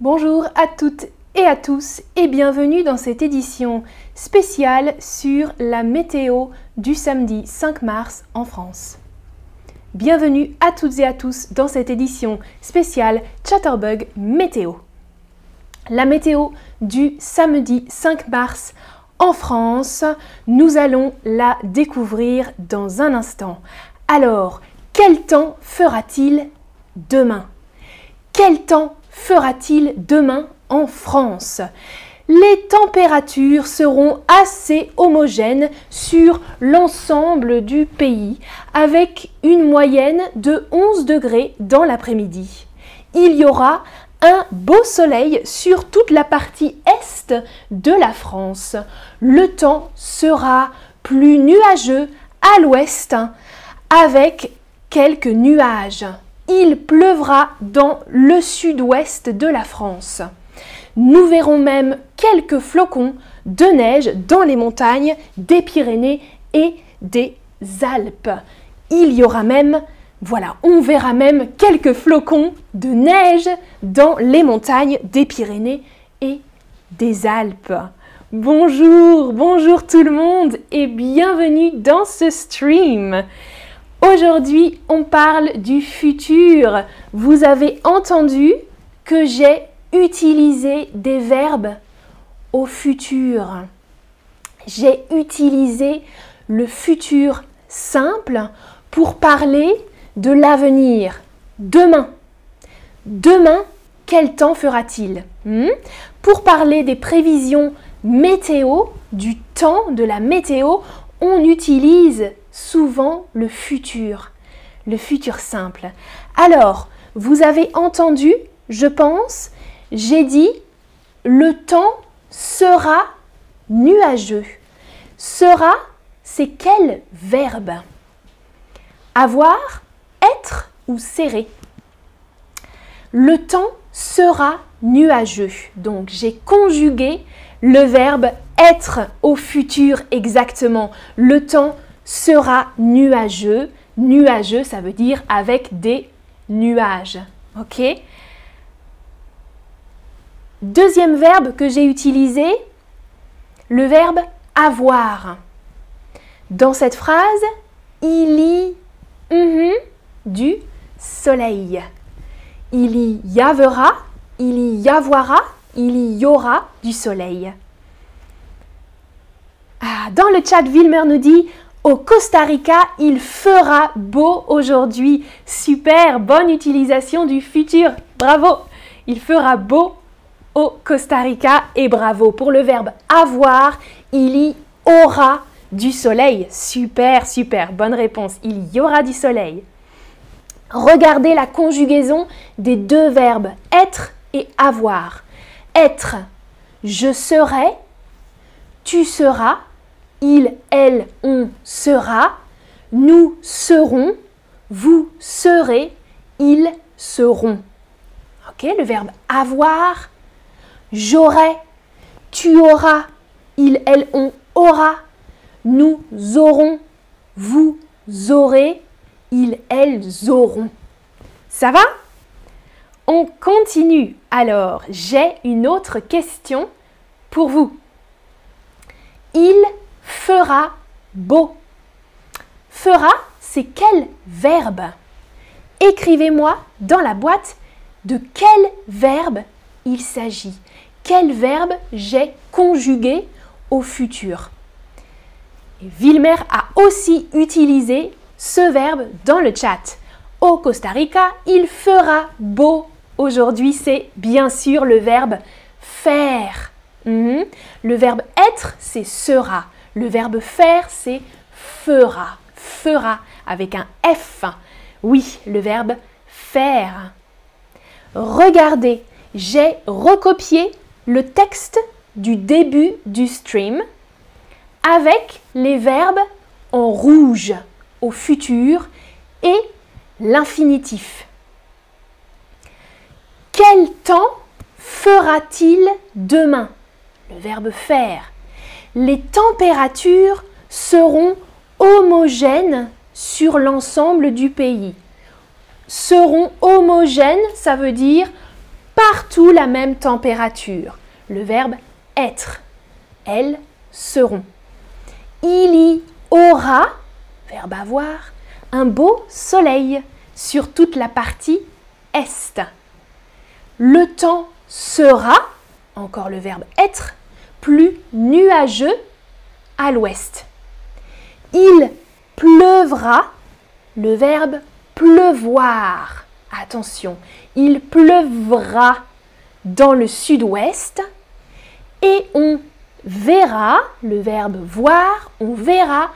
Bonjour à toutes et à tous et bienvenue dans cette édition spéciale sur la météo du samedi 5 mars en France. Bienvenue à toutes et à tous dans cette édition spéciale Chatterbug Météo. La météo du samedi 5 mars en France, nous allons la découvrir dans un instant. Alors, quel temps fera-t-il demain? Quel temps fera-t-il demain en France? Les températures seront assez homogènes sur l'ensemble du pays, avec une moyenne de 11 degrés dans l'après-midi. Il y aura un beau soleil sur toute la partie est de la France. Le temps sera plus nuageux à l'ouest, avec quelques nuages. Il pleuvra dans le sud-ouest de la France. Nous verrons même quelques flocons de neige dans les montagnes des Pyrénées et des Alpes. Il y aura même, voilà, on verra même quelques flocons de neige dans les montagnes des Pyrénées et des Alpes. Bonjour, bonjour tout le monde et bienvenue dans ce stream. Aujourd'hui, on parle du futur. Vous avez entendu que j'ai utilisé des verbes au futur. J'ai utilisé le futur simple pour parler de l'avenir. Demain. Demain, quel temps fera-t-il? Hmm? Pour parler des prévisions météo, du temps de la météo, on utilise souvent le futur, le futur simple. Alors, vous avez entendu, je pense, j'ai dit le temps sera nuageux. Sera, c'est quel verbe? Avoir, être ou serrer? Le temps sera nuageux. Donc j'ai conjugué le verbe être au futur exactement. Le temps sera nuageux. Nuageux, ça veut dire avec des nuages. OK Deuxième verbe que j'ai utilisé, le verbe avoir. Dans cette phrase, il y mhm, du soleil. Il y avera, il y avoir, il y aura du soleil. Ah, dans le chat, Wilmer nous dit au Costa Rica, il fera beau aujourd'hui. Super, bonne utilisation du futur. Bravo. Il fera beau au Costa Rica et bravo pour le verbe avoir. Il y aura du soleil. Super, super, bonne réponse. Il y aura du soleil. Regardez la conjugaison des deux verbes être et avoir. Être, je serai, tu seras, il, elle, on sera, nous serons, vous serez, ils seront. Ok, le verbe avoir, j'aurai, tu auras, il, elle, on aura, nous aurons, vous aurez, ils, elles auront. Ça va? On continue. Alors, j'ai une autre question pour vous. Fera beau. Fera, c'est quel verbe? Écrivez-moi dans la boîte de quel verbe il s'agit. Quel verbe j'ai conjugué au futur? Et Wilmer a aussi utilisé ce verbe dans le chat. Au Costa Rica, il fera beau. Aujourd'hui, c'est bien sûr le verbe faire. Mhm. Le verbe être, c'est sera. Le verbe faire, c'est fera. Fera avec un F. Oui, le verbe faire. Regardez, j'ai recopié le texte du début du stream avec les verbes en rouge au futur et l'infinitif. Quel temps fera-t-il demain? Le verbe faire les températures seront homogènes sur l'ensemble du pays. Seront homogènes, ça veut dire partout la même température. Le verbe être. Elles seront. Il y aura, verbe avoir, un beau soleil sur toute la partie est. Le temps sera, encore le verbe être, nuageux à l'ouest. Il pleuvra, le verbe pleuvoir. Attention, il pleuvra dans le sud-ouest et on verra, le verbe voir, on verra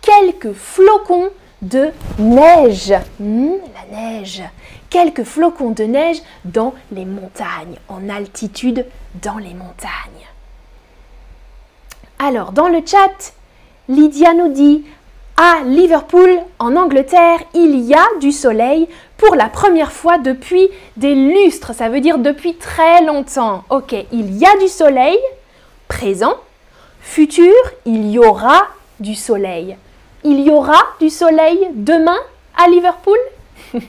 quelques flocons de neige. Hmm, la neige. Quelques flocons de neige dans les montagnes, en altitude dans les montagnes. Alors, dans le chat, Lydia nous dit à Liverpool, en Angleterre, il y a du soleil pour la première fois depuis des lustres, ça veut dire depuis très longtemps. Ok, il y a du soleil, présent, futur, il y aura du soleil. Il y aura du soleil demain à Liverpool?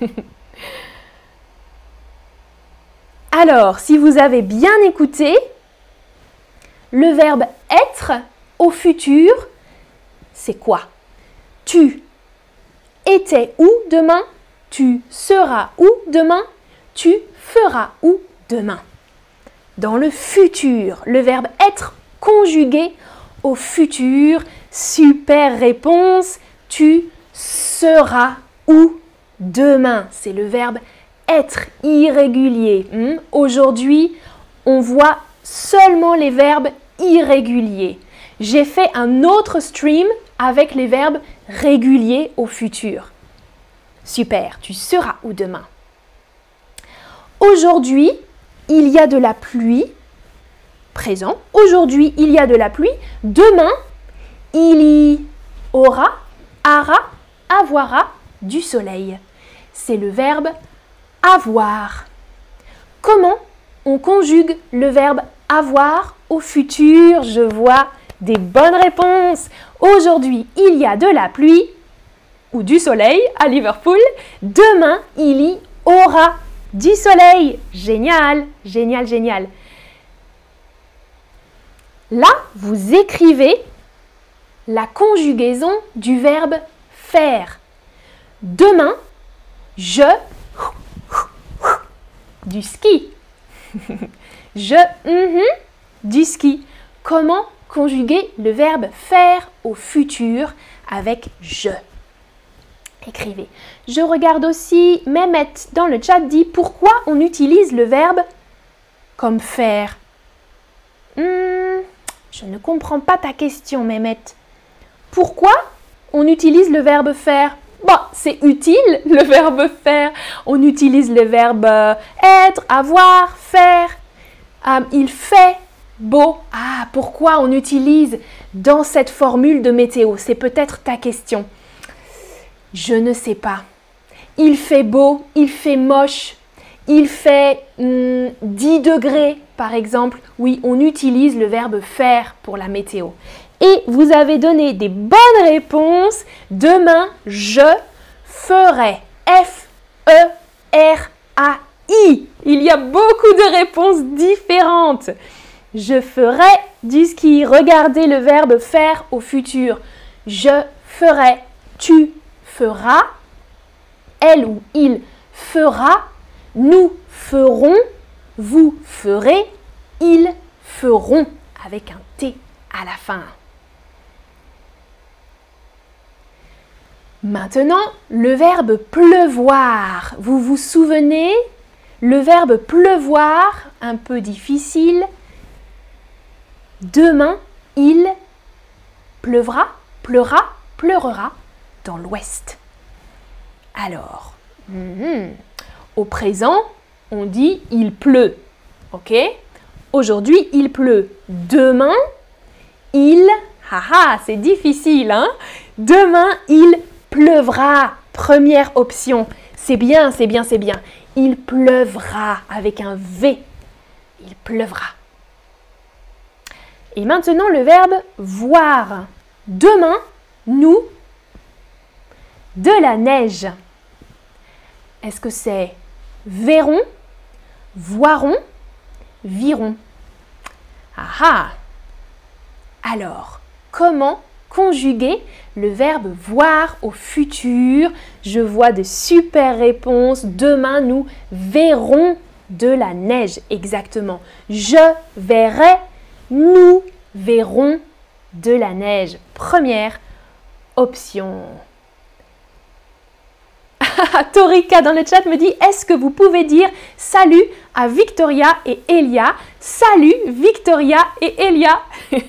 Alors, si vous avez bien écouté, le verbe être au futur, c'est quoi? Tu étais où demain? Tu seras où demain? Tu feras où demain? Dans le futur, le verbe être conjugué au futur. Super réponse. Tu seras où demain? C'est le verbe être irrégulier. Hmm? Aujourd'hui, on voit seulement les verbes irréguliers. J'ai fait un autre stream avec les verbes réguliers au futur. Super, tu seras où demain? Aujourd'hui, il y a de la pluie. Présent. Aujourd'hui, il y a de la pluie. Demain, il y aura, aura, avoir du soleil. C'est le verbe avoir. Comment on conjugue le verbe avoir au futur Je vois des bonnes réponses. Aujourd'hui, il y a de la pluie ou du soleil à Liverpool. Demain, il y aura du soleil. Génial, génial, génial. Là, vous écrivez la conjugaison du verbe faire. Demain, je du ski. je mhm, du ski. Comment conjuguer le verbe faire au futur avec je? Écrivez. Je regarde aussi Mehmet dans le chat dit pourquoi on utilise le verbe comme faire? Hmm, je ne comprends pas ta question, Mehmet. Pourquoi on utilise le verbe faire? Bon, c'est utile le verbe faire. On utilise le verbe euh, être, avoir, faire. Euh, il fait beau. Ah, pourquoi on utilise dans cette formule de météo? C'est peut-être ta question. Je ne sais pas. Il fait beau, il fait moche, il fait 10 hmm, degrés par exemple. Oui, on utilise le verbe faire pour la météo et vous avez donné des bonnes réponses. Demain, je ferai. F-E-R-A-I. Il y a beaucoup de réponses différentes. Je ferai du ski. Regardez le verbe faire au futur. Je ferai. Tu feras. Elle ou il fera. Nous ferons. Vous ferez. Ils feront. Avec un T à la fin. Maintenant, le verbe pleuvoir. Vous vous souvenez? Le verbe pleuvoir, un peu difficile. Demain, il pleuvra, pleura, pleurera dans l'ouest. Alors, mhm, au présent, on dit il pleut. Ok? Aujourd'hui, il pleut. Demain, il. Haha, c'est difficile, hein? Demain, il pleuvra. Première option. C'est bien, c'est bien, c'est bien. Il pleuvra avec un V. Il pleuvra. Et maintenant le verbe voir. Demain, nous, de la neige. Est-ce que c'est verrons, voiront, viront. Ah ah Alors, comment conjuguer le verbe voir au futur? Je vois de super réponses. Demain, nous verrons de la neige. Exactement. Je verrai, nous verrons de la neige. Première option. Torika dans le chat me dit Est-ce que vous pouvez dire salut à Victoria et Elia? Salut Victoria et Elia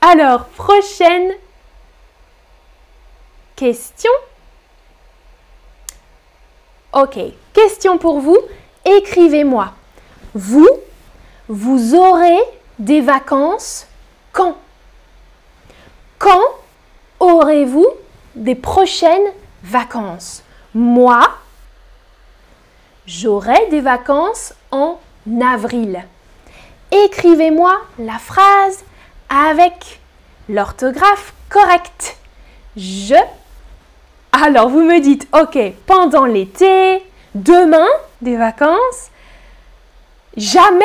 Alors, prochaine question. Ok, question pour vous. Écrivez-moi. Vous, vous aurez des vacances quand? Quand aurez-vous des prochaines vacances? Moi, j'aurai des vacances en avril. Écrivez-moi la phrase avec l'orthographe correcte. Je. Alors vous me dites, ok, pendant l'été, demain, des vacances? Jamais,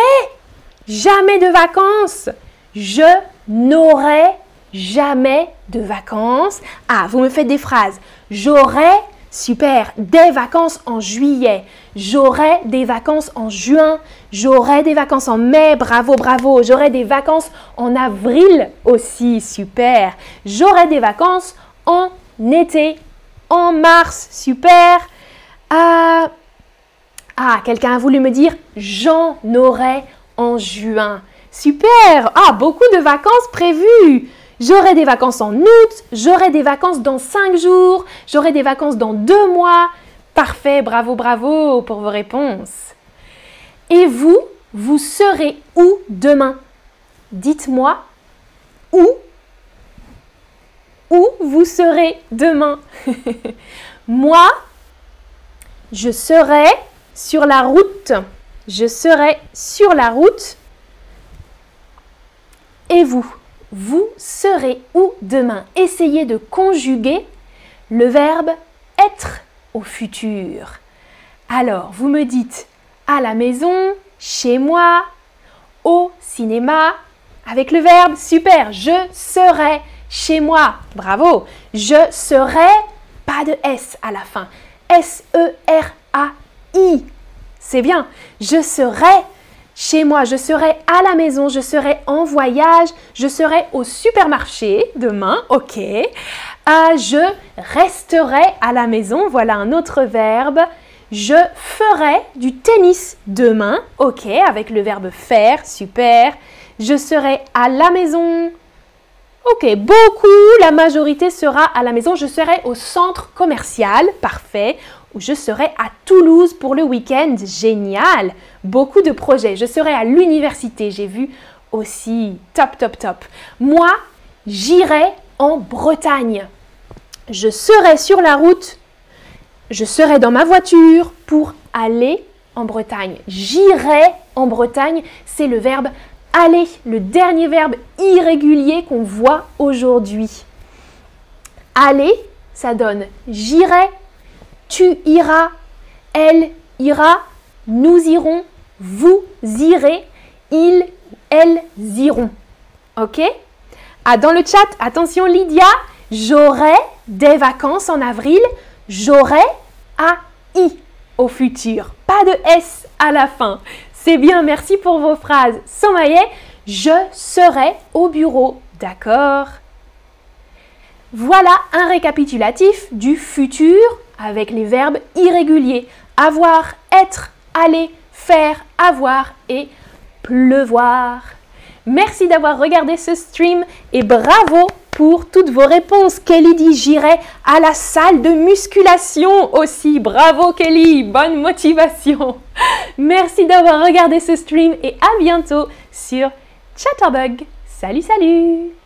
jamais de vacances. Je n'aurai jamais de vacances. Ah, vous me faites des phrases. J'aurai, super, des vacances en juillet. J'aurai des vacances en juin. J'aurai des vacances en mai. Bravo, bravo. J'aurai des vacances en avril aussi. Super. J'aurai des vacances en été. En mars. Super. Ah, ah quelqu'un a voulu me dire j'en aurai en juin. Super Ah, beaucoup de vacances prévues J'aurai des vacances en août, j'aurai des vacances dans 5 jours, j'aurai des vacances dans 2 mois. Parfait, bravo, bravo pour vos réponses. Et vous, vous serez où demain? Dites-moi où vous serez demain. Moi, je serai sur la route. Je serai sur la route. Et vous vous serez où demain? Essayez de conjuguer le verbe être au futur. Alors, vous me dites à la maison, chez moi, au cinéma, avec le verbe super, je serai chez moi. Bravo. Je serai, pas de S à la fin. S-E-R-A-I. C'est bien. Je serai chez moi, je serai à la maison, je serai en voyage, je serai au supermarché demain, ok. Ah, je resterai à la maison, voilà un autre verbe. Je ferai du tennis demain, ok, avec le verbe faire, super. Je serai à la maison, Ok, beaucoup, la majorité sera à la maison. Je serai au centre commercial, parfait. Ou je serai à Toulouse pour le week-end, génial. Beaucoup de projets. Je serai à l'université, j'ai vu aussi, top, top, top. Moi, j'irai en Bretagne. Je serai sur la route, je serai dans ma voiture pour aller en Bretagne. J'irai en Bretagne, c'est le verbe aller, le dernier verbe irrégulier qu'on voit aujourd'hui. Aller, ça donne j'irai, tu iras, elle ira, nous irons, vous irez, ils, elles iront. Ok? Ah, dans le chat, attention Lydia, j'aurai des vacances en avril, j'aurai à i au futur. Pas de S à la fin. C'est bien, merci pour vos phrases. Somaye, je serai au bureau, d'accord? Voilà un récapitulatif du futur avec les verbes irréguliers. Avoir, être, aller, faire, avoir et pleuvoir. Merci d'avoir regardé ce stream et bravo pour toutes vos réponses. Kelly dit j'irai à la salle de musculation aussi. Bravo Kelly, bonne motivation. Merci d'avoir regardé ce stream et à bientôt sur Chatterbug. Salut salut